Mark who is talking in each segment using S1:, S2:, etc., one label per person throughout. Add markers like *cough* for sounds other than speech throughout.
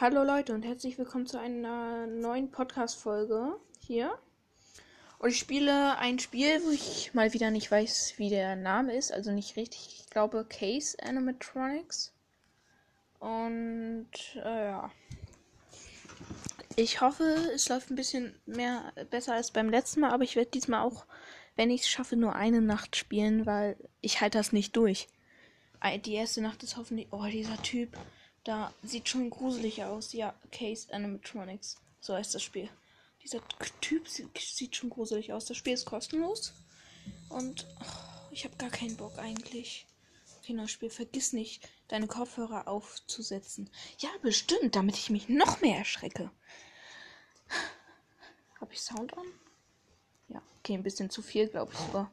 S1: Hallo Leute und herzlich willkommen zu einer neuen Podcast-Folge hier. Und ich spiele ein Spiel, wo ich mal wieder nicht weiß, wie der Name ist, also nicht richtig. Ich glaube Case Animatronics. Und äh, ja. Ich hoffe, es läuft ein bisschen mehr besser als beim letzten Mal, aber ich werde diesmal auch, wenn ich es schaffe, nur eine Nacht spielen, weil ich halte das nicht durch. Die erste Nacht ist hoffentlich. Oh, dieser Typ. Da sieht schon gruselig aus. Ja, Case Animatronics. So heißt das Spiel. Dieser Typ sieht schon gruselig aus. Das Spiel ist kostenlos. Und oh, ich habe gar keinen Bock eigentlich. Kinderspiel. Vergiss nicht, deine Kopfhörer aufzusetzen. Ja, bestimmt, damit ich mich noch mehr erschrecke. Habe ich Sound an? Ja, okay, ein bisschen zu viel, glaube ich sogar.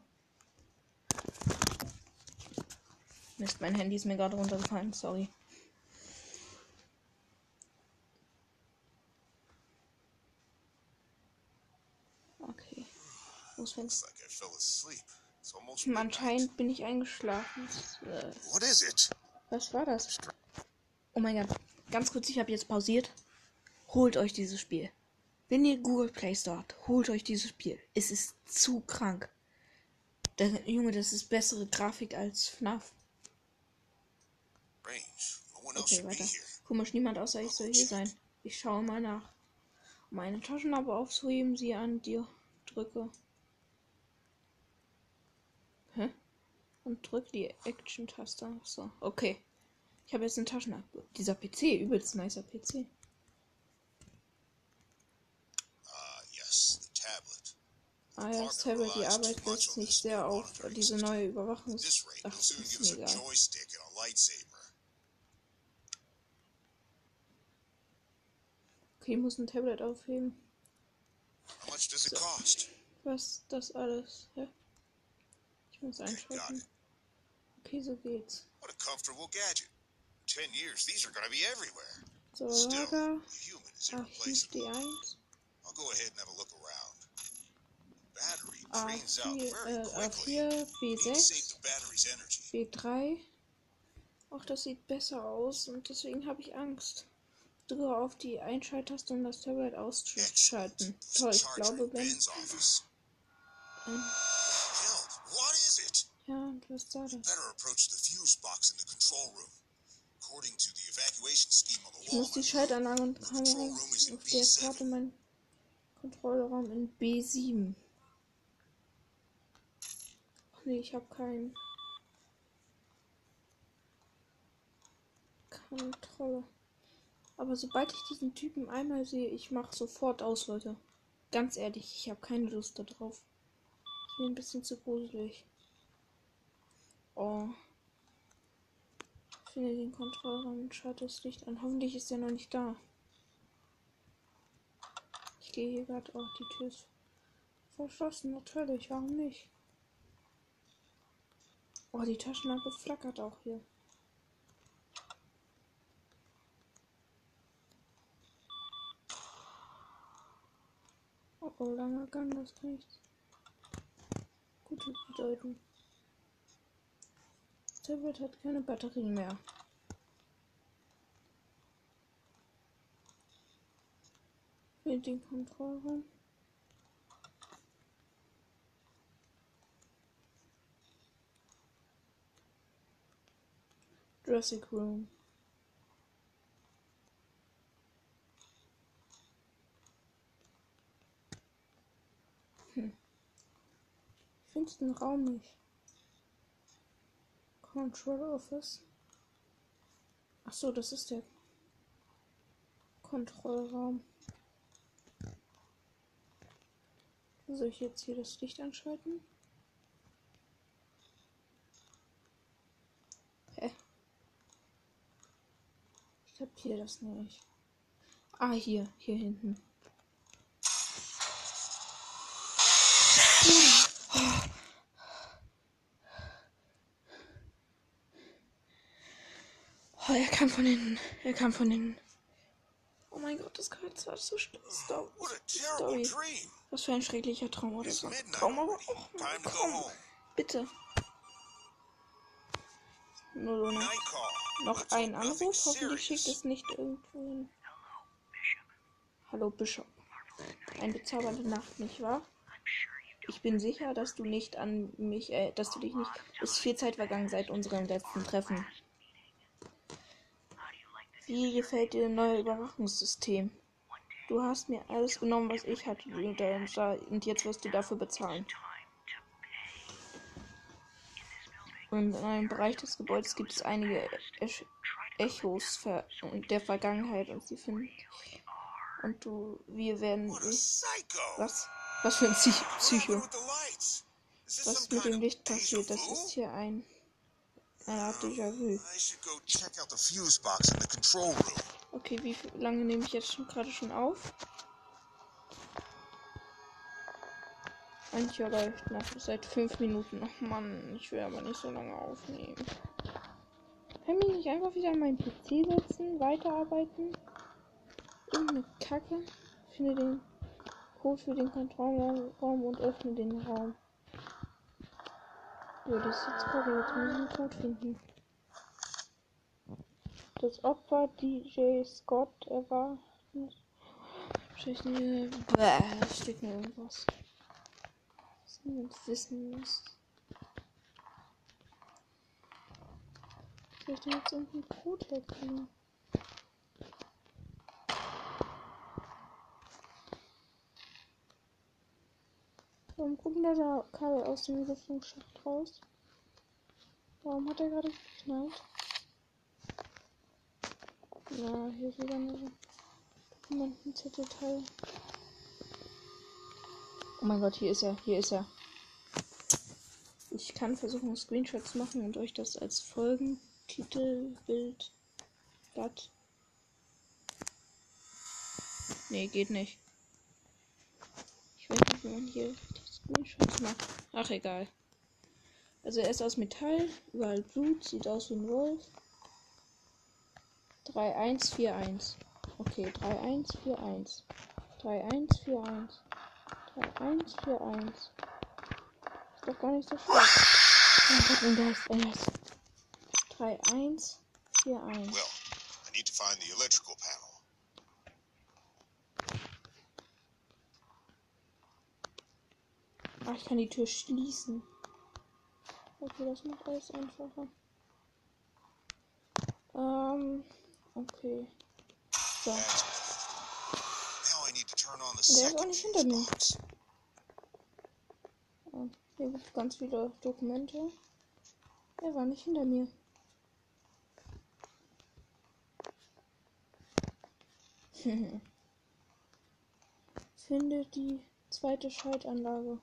S1: Mist, mein Handy ist mir gerade runtergefallen, sorry. Okay. Los, fängst hm, Anscheinend bin ich eingeschlafen. Äh, was war das? Oh mein Gott. Ganz kurz, ich habe jetzt pausiert. Holt euch dieses Spiel. Wenn ihr Google Play Store habt, holt euch dieses Spiel. Es ist zu krank. Das, Junge, das ist bessere Grafik als FNAF. Okay, weiter. Komisch, niemand außer ich soll hier sein. Ich schaue mal nach. Um meine Taschenlampe aufzuheben, sie an dir drücke. Hä? Und drück die Action-Taste. So, okay. Ich habe jetzt eine Taschenlampe. Dieser PC, übelst nicer PC. Ah ja, das Tablet, die Arbeit lässt nicht sehr auf diese neue Überwachungs... Ach, ist mir egal. Okay, ich muss ein Tablet aufheben. So. Was das alles? Hä? Muss einschalten. Okay, so geht's. So, Lager. Archiv D1. A4, äh, A4, B6, B3. Auch das sieht besser aus und deswegen habe ich Angst. Drücke auf die Einschalttaste, um das Tablet auszuschalten. Toll, ich glaube, wenn. Ähm, ja, und was da das? Ich muss die Schaltanlage und Kamera auf der Karte mein Kontrollraum in B7. Ach nee, ich habe keinen. Kontrolle. Aber sobald ich diesen Typen einmal sehe, ich mache sofort aus, Leute. Ganz ehrlich, ich habe keine Lust darauf. Ist mir ein bisschen zu gruselig. Oh. Ich finde den Kontrollraum und schalte das Licht an. Hoffentlich ist er noch nicht da. Ich gehe hier gerade. Oh, die Tür ist verschlossen. Natürlich, warum nicht? Oh, die Taschenlampe flackert auch hier. Oh, lange kann das nichts. Gute bedeuten. Tablet hat keine Batterien mehr. Mit den Kontrollraum. Dressing Room. finde den Raum nicht. Control Office. Ach so, das ist der Kontrollraum. Soll ich jetzt hier das Licht anschalten? Hä? Ich kapiere das nicht. Ah, hier, hier hinten. Oh, er kam von hinten. Er kam von hinten. Oh mein Gott, das war so schlimm. Story. Was für ein schrecklicher Traum oder so. Traum, aber auch Traum. Bitte. Nur noch, noch ein Anruf. Hoffentlich schickt es nicht irgendwo hin. Hallo Bischof. Eine bezaubernde Nacht, nicht wahr? Ich bin sicher, dass du nicht an mich, äh, dass du dich nicht. Es ist viel Zeit vergangen seit unserem letzten Treffen. Wie gefällt dir das neue Überwachungssystem? Du hast mir alles genommen, was ich hatte, und jetzt wirst du dafür bezahlen. Und in einem Bereich des Gebäudes gibt es einige Ech Echos der Vergangenheit und sie finden. Und du, wir werden. Was? Was für ein Psych Psycho. Was mit dem Licht passiert, das ist hier ein. Eine Art Déjà-vu. Okay, wie lange nehme ich jetzt schon gerade schon auf? Eigentlich läuft nach seit fünf Minuten. Ach Mann, ich will aber nicht so lange aufnehmen. Kann ich nicht einfach wieder an meinen PC setzen, weiterarbeiten? Irgendeine Kacke. Finde den Code für den Kontrollraum und öffne den Raum. So, das ist jetzt gerade. Jetzt ich einen Code finden. Das Opfer DJ Scott erwartet. Wahrscheinlich. Bäh, steht mir irgendwas. Was niemand wissen muss. Denn jetzt irgendeinen Code herkriegen? Warum gucken da da Kabel aus dem Lüftungsschacht raus? Warum hat er gerade geknallt? Ja, hier ist wieder eine Dokumentenzettelteil. Oh mein Gott, hier ist er, hier ist er. Ich kann versuchen, Screenshots zu machen und euch das als Folgentitel, Bild, Blatt. Nee, geht nicht. Ich weiß nicht, wie man hier Screenshots macht. Ach, egal. Also er ist aus Metall, überall Blut, sieht aus wie ein Wolf. 3141. Okay, 3141. 3141. 3141. Ist doch gar nicht so schlecht. Oh Gott, Geist, mein Geist. 3141.
S2: Well, I need to find the electrical panel.
S1: Ach, ich kann die Tür schließen. Okay, das macht alles einfacher. Ähm, okay. So.
S2: Now I need to turn on the
S1: Der ist auch nicht hinter mir. Oh, hier gibt es ganz viele Dokumente. Er war nicht hinter mir. *laughs* Finde die zweite Schaltanlage.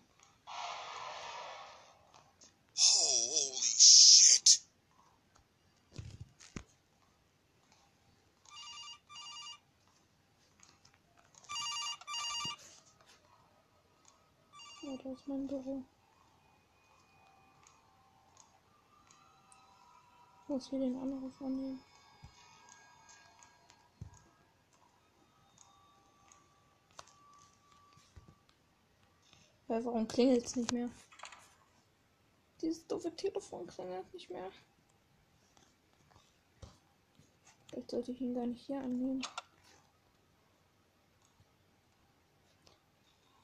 S1: Ja, da ist mein Büro. Muss hier den Anruf annehmen. Weil warum klingelt es nicht mehr? Dieses doofe Telefon klingelt nicht mehr. Vielleicht sollte ich ihn gar nicht hier annehmen.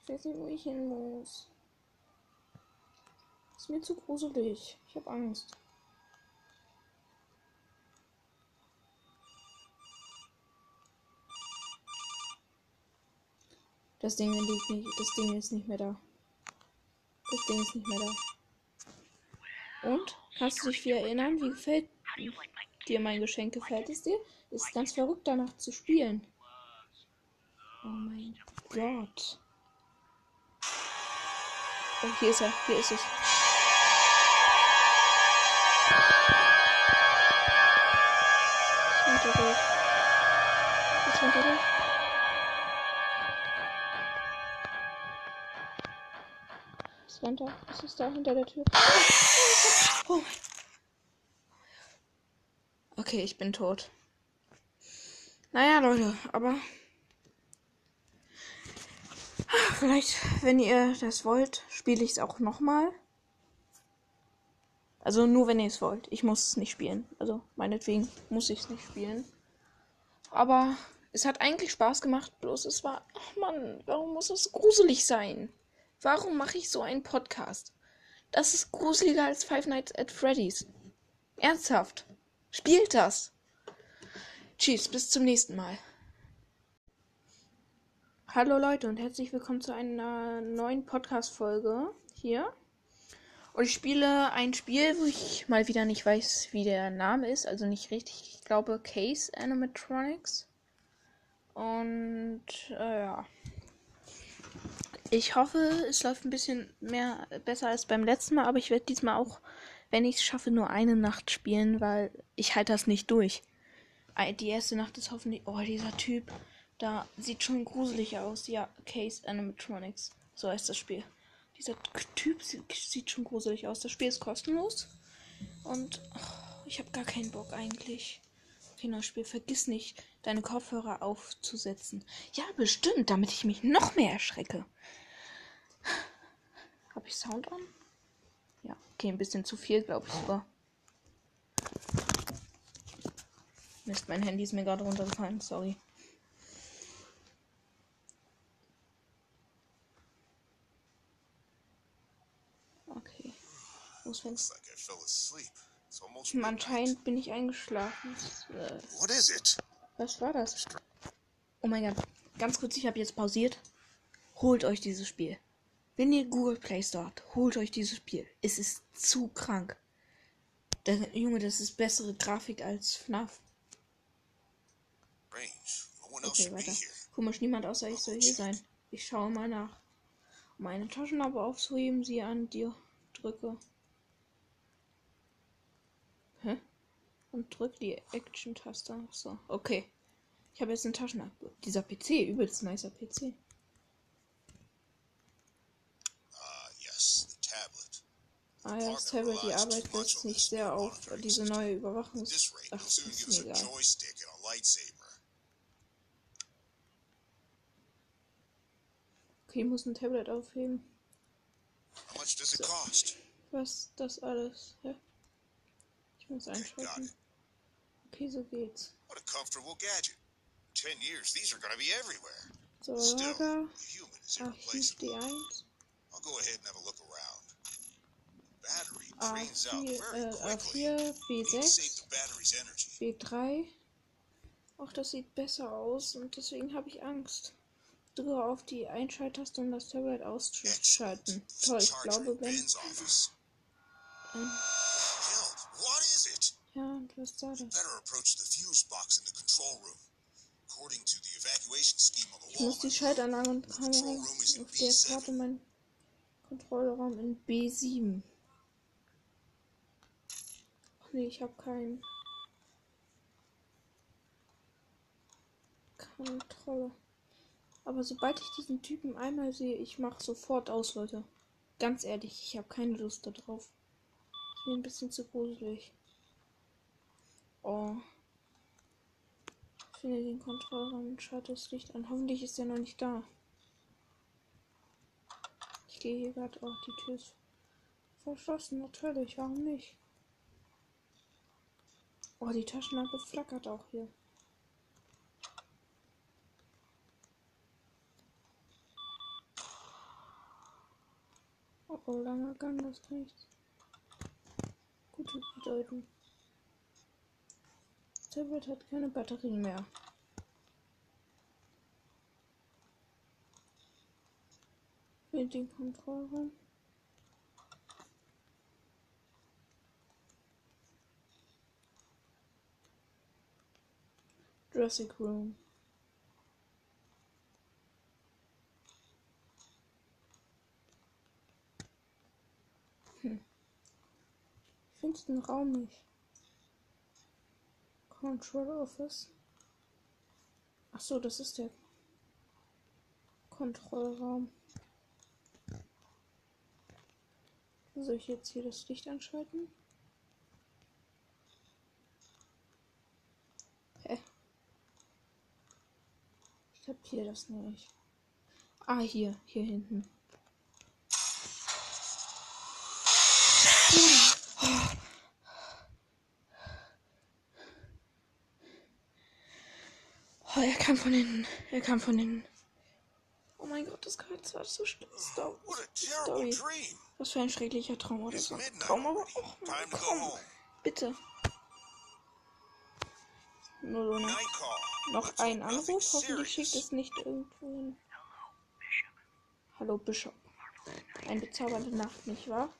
S1: Ich weiß nicht, wo ich hin muss. Ist mir zu gruselig. Ich habe Angst. Das Ding liegt nicht. Das Ding ist nicht mehr da. Das Ding ist nicht mehr da. Und? Kannst du dich wieder erinnern? Wie gefällt dir mein Geschenk? Gefällt es dir? Ist ganz verrückt danach zu spielen. Oh mein Gott. Oh, hier ist er. Hier ist es. Runter durch. Ist runter durch. Ist runter. Was ist da hinter der Tür? Oh. Okay, ich bin tot. Naja, Leute, aber Vielleicht, wenn ihr das wollt, spiele ich es auch nochmal. Also nur, wenn ihr es wollt. Ich muss es nicht spielen. Also meinetwegen muss ich es nicht spielen. Aber Es hat eigentlich Spaß gemacht, bloß es war. Ach Mann, warum muss es gruselig sein? Warum mache ich so einen Podcast? Das ist gruseliger als Five Nights at Freddy's. Ernsthaft. Spielt das. Tschüss, bis zum nächsten Mal. Hallo Leute und herzlich willkommen zu einer neuen Podcast-Folge hier. Und ich spiele ein Spiel, wo ich mal wieder nicht weiß, wie der Name ist. Also nicht richtig. Ich glaube Case Animatronics. Und äh, ja. Ich hoffe, es läuft ein bisschen mehr besser als beim letzten Mal, aber ich werde diesmal auch, wenn ich es schaffe, nur eine Nacht spielen, weil ich halte das nicht durch. Die erste Nacht ist hoffentlich. Oh, dieser Typ. Da sieht schon gruselig aus. Ja, Case Animatronics. So heißt das Spiel. Dieser Typ sieht schon gruselig aus. Das Spiel ist kostenlos. Und oh, ich habe gar keinen Bock eigentlich. Kinderspiel. Vergiss nicht, deine Kopfhörer aufzusetzen. Ja, bestimmt, damit ich mich noch mehr erschrecke. Habe ich Sound an? Ja, okay, ein bisschen zu viel, glaube ich sogar. Mist, mein Handy ist mir gerade runtergefallen, sorry. Okay.
S2: Almost
S1: Hm, Anscheinend bin ich eingeschlafen. Was war das? Oh mein Gott. Ganz kurz, ich habe jetzt pausiert. Holt euch dieses Spiel. Wenn ihr Google Play Store habt, holt euch dieses Spiel. Es ist zu krank. Der Junge, das ist bessere Grafik als FNAF. Okay, weiter. Komisch, niemand außer ich soll hier sein. Ich schaue mal nach. Um eine Taschenlampe aufzuheben, sie an dir drücke. Hä? Und drück die Action-Taste. So, okay. Ich habe jetzt eine Taschenlampe. Dieser PC, übelst nicer PC.
S2: Ah, yes, the tablet.
S1: Ah ja, das Tablet, die Arbeit lässt nicht sehr auf diese neue
S2: rate,
S1: Ach, ist mir egal. Okay, ich muss ein Tablet aufheben.
S2: Cost?
S1: Was das alles? Hä? Ich muss einschalten. Okay, so geht's.
S2: What a comfortable gadget. In ten years, these are going to be everywhere.
S1: So,
S2: Still,
S1: Lager.
S2: human is irreplaceable.
S1: D1.
S2: I'll go ahead and have a look around. Battery
S1: Ah,
S2: drains out
S1: A4,
S2: very quickly.
S1: A4,
S2: Need to save
S1: B6,
S2: the battery's energy.
S1: B3. Auch das sieht besser aus und deswegen habe ich Angst. Drücke auf die Einschalttaste, um das Tablet auszuschalten. Toll, ich glaube, wenn. Ähm, ja, und was war das? Ich muss die Schaltanlage und Kamera auf der Karte mein Kontrollraum in B7. Ach nee, ich habe keinen. Kontrolle. Aber sobald ich diesen Typen einmal sehe, ich mache sofort aus, Leute. Ganz ehrlich, ich habe keine Lust darauf. Ist mir ein bisschen zu gruselig. Oh. Finde den Kontrollraum und schalte das Licht an. Hoffentlich ist er noch nicht da. Ich gehe hier gerade. Oh, die Tür ist verschlossen. Natürlich, warum nicht? Oh, die Taschenlampe flackert auch hier. Oh, oh langer Gang, das kann ich gut bedeuten. Das Tablet hat keine Batterien mehr. Für den Kontrollraum. Jurassic Room. Hm. Ich finde den Raum nicht. Control Office. Ach so, das ist der Kontrollraum. Soll ich jetzt hier das Licht anschalten? Hä? Ich kapiere das nicht. Ah, hier, hier hinten. Oh, er kam von hinten. Er kam von hinten. Oh mein Gott, das gehört zwar
S2: a terrible
S1: Story. Was für ein schrecklicher Traum oder so. Traum aber auch. Komm, bitte.
S2: Night call.
S1: Noch ein Anruf. Hoffentlich schickt es nicht irgendwo hin. Hallo Bishop. Eine bezaubernde Nacht, nicht wahr?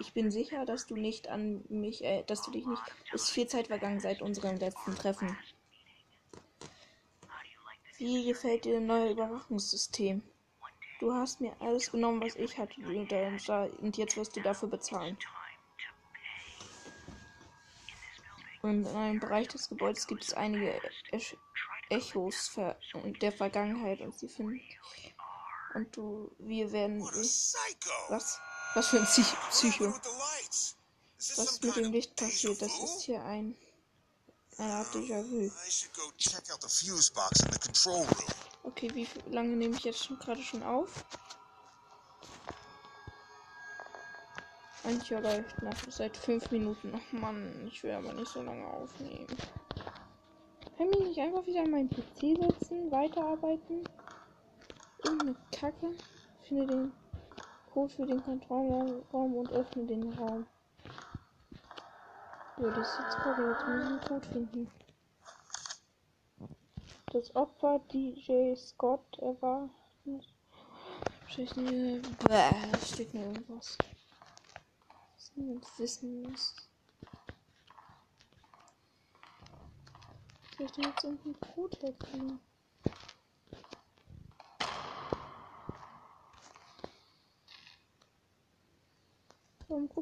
S1: Ich bin sicher, dass du nicht an mich, äh, dass du dich nicht. Es ist viel Zeit vergangen seit unserem letzten Treffen. Wie gefällt dir das neue Überwachungssystem? Du hast mir alles genommen, was ich hatte, und, jetzt wirst du dafür bezahlen. Und in einem Bereich des Gebäudes gibt es einige Ech Echos der Vergangenheit und sie finden. Und du, wir werden. Was? Was für ein Psycho? Was mit dem Licht passiert? Das ist hier ein. Eine Art Déjà-vu. Okay, wie lange nehme ich jetzt schon gerade schon auf? Mancher läuft noch seit fünf Minuten. Ach Mann, ich will aber nicht so lange aufnehmen. Kann ich nicht einfach wieder an meinen PC setzen, weiterarbeiten? Irgendeine Kacke. Finde den Code für den Kontrollraum und öffne den Raum. Ja, das ist jetzt gerade. Jetzt ich einen Code finden. Das Opfer DJ Scott, er war. Wahrscheinlich. Bäh, steht nur irgendwas. Was niemand wissen muss. Soll ich denn jetzt irgendeinen Code herkriegen?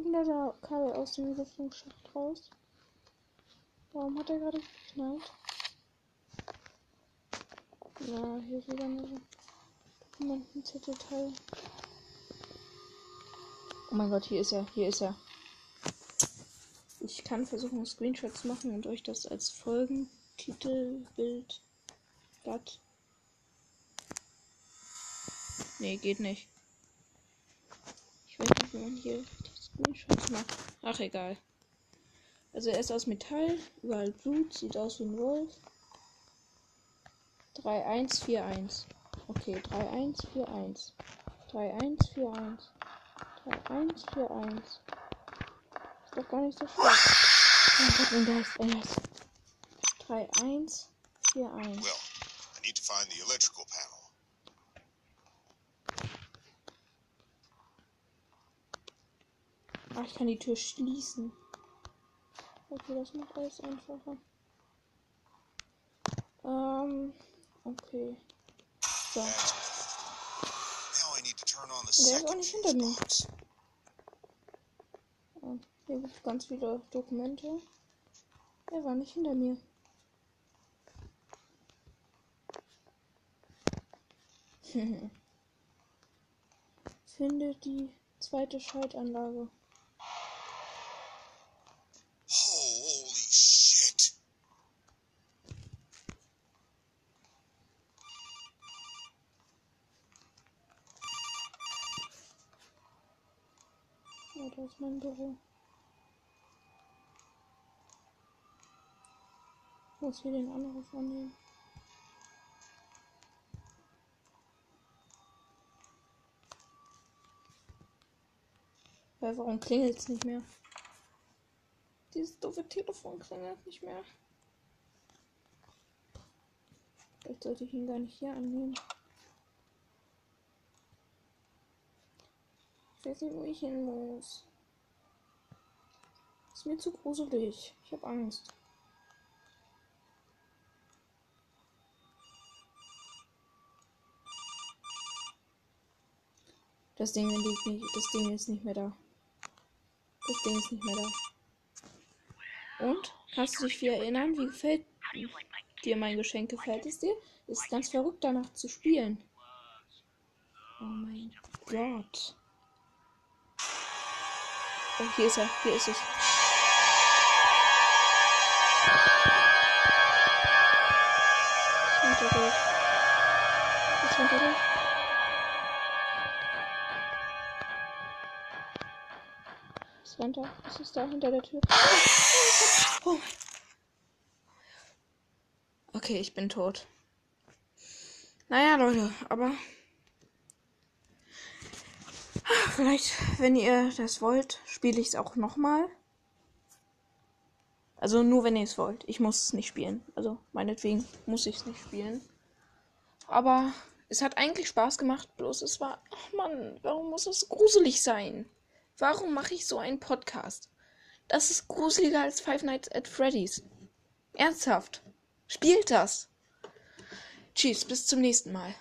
S1: Da Kabel aus dem Lüftungsschacht raus? Warum hat er gerade geknallt? Na, hier ist wieder eine Dokumentenzettelteil. Oh mein Gott, hier ist er, hier ist er. Ich kann versuchen, Screenshots zu machen und euch das als Folgentitel, Bild, Blatt. Nee, geht nicht. Ich weiß nicht, wie man hier Macht. Ach, egal. Also er ist aus Metall, überall Blut, sieht aus wie ein Wolf. 3141. Okay, 3141. 3141. 3141. Ist doch gar nicht so schlecht. Oh Gott, und da ist er. 3141.
S2: Well, I need to find the electrical panel.
S1: Ah, ich kann die Tür schließen. Okay, das macht alles einfacher. Ähm, okay. So.
S2: Now I need to turn on the
S1: Der ist auch nicht hinter mir. Ah, Hier gibt es ganz viele Dokumente. Er war nicht hinter mir. *laughs* Finde die zweite Schaltanlage. Ja, da ist mein Büro. Ich muss hier den Anruf annehmen. Weil warum klingelt es nicht mehr? Dieses doofe Telefon klingelt nicht mehr. Vielleicht sollte ich ihn gar nicht hier annehmen. Weiß nicht, wo ich hin muss. Ist mir zu gruselig. Ich habe Angst. Das Ding liegt nicht. Das Ding ist nicht mehr da. Das Ding ist nicht mehr da. Und? Kannst du dich wieder erinnern? Wie gefällt dir mein Geschenk? Gefällt es dir? Ist ganz verrückt danach zu spielen. Oh mein Gott. Oh, hier ist er. Hier ist es. Ist runter durch. Ist runter durch. Ist runter. Was ist da hinter der Tür? Oh. Okay, ich bin tot. Naja, Leute, aber. Vielleicht, wenn ihr das wollt, spiele ich es auch nochmal. Also nur wenn ihr es wollt. Ich muss es nicht spielen. Also meinetwegen muss ich es nicht spielen. Aber es hat eigentlich Spaß gemacht, bloß es war. Ach Mann, warum muss es gruselig sein? Warum mache ich so einen Podcast? Das ist gruseliger als Five Nights at Freddy's. Ernsthaft. Spielt das. Tschüss, bis zum nächsten Mal.